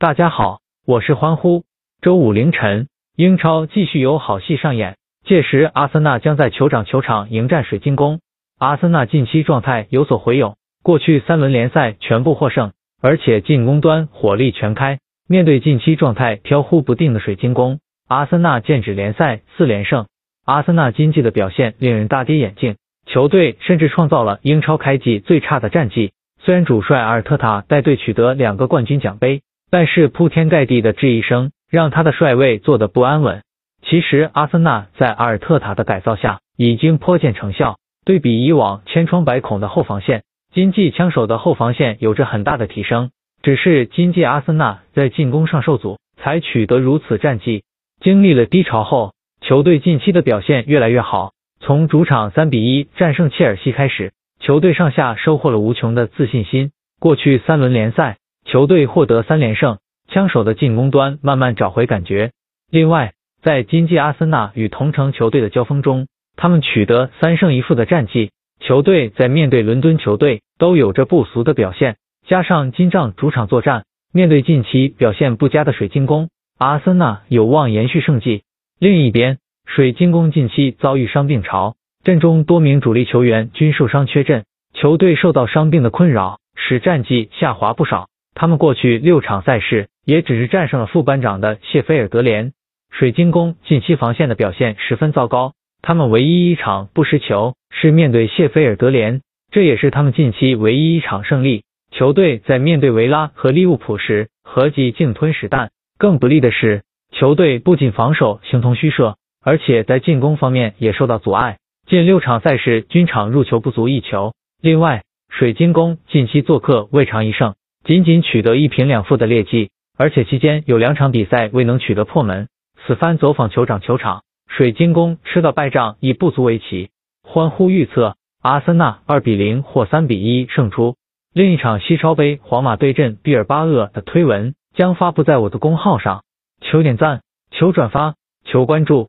大家好，我是欢呼。周五凌晨，英超继续有好戏上演。届时，阿森纳将在酋长球场迎战水晶宫。阿森纳近期状态有所回勇，过去三轮联赛全部获胜，而且进攻端火力全开。面对近期状态飘忽不定的水晶宫，阿森纳剑指联赛四连胜。阿森纳今季的表现令人大跌眼镜，球队甚至创造了英超开季最差的战绩。虽然主帅阿尔特塔带队取得两个冠军奖杯，但是铺天盖地的质疑声让他的帅位坐得不安稳。其实，阿森纳在阿尔特塔的改造下已经颇见成效。对比以往千疮百孔的后防线，今季枪手的后防线有着很大的提升。只是今季阿森纳在进攻上受阻，才取得如此战绩。经历了低潮后，球队近期的表现越来越好。从主场三比一战胜切尔西开始，球队上下收获了无穷的自信心。过去三轮联赛，球队获得三连胜，枪手的进攻端慢慢找回感觉。另外，在今季阿森纳与同城球队的交锋中，他们取得三胜一负的战绩。球队在面对伦敦球队都有着不俗的表现。加上金帐主场作战，面对近期表现不佳的水晶宫，阿森纳有望延续胜绩。另一边，水晶宫近期遭遇伤病潮，阵中多名主力球员均受伤缺阵，球队受到伤病的困扰，使战绩下滑不少。他们过去六场赛事也只是战胜了副班长的谢菲尔德联。水晶宫近期防线的表现十分糟糕，他们唯一一场不失球是面对谢菲尔德联，这也是他们近期唯一一场胜利。球队在面对维拉和利物浦时合计净吞十弹。更不利的是，球队不仅防守形同虚设，而且在进攻方面也受到阻碍，近六场赛事均场入球不足一球。另外，水晶宫近期做客未尝一胜，仅仅取得一平两负的劣迹，而且期间有两场比赛未能取得破门。此番走访酋长球场，水晶宫吃到败仗已不足为奇。欢呼预测：阿森纳二比零或三比一胜出。另一场西超杯，皇马对阵毕尔巴鄂的推文将发布在我的公号上，求点赞，求转发，求关注。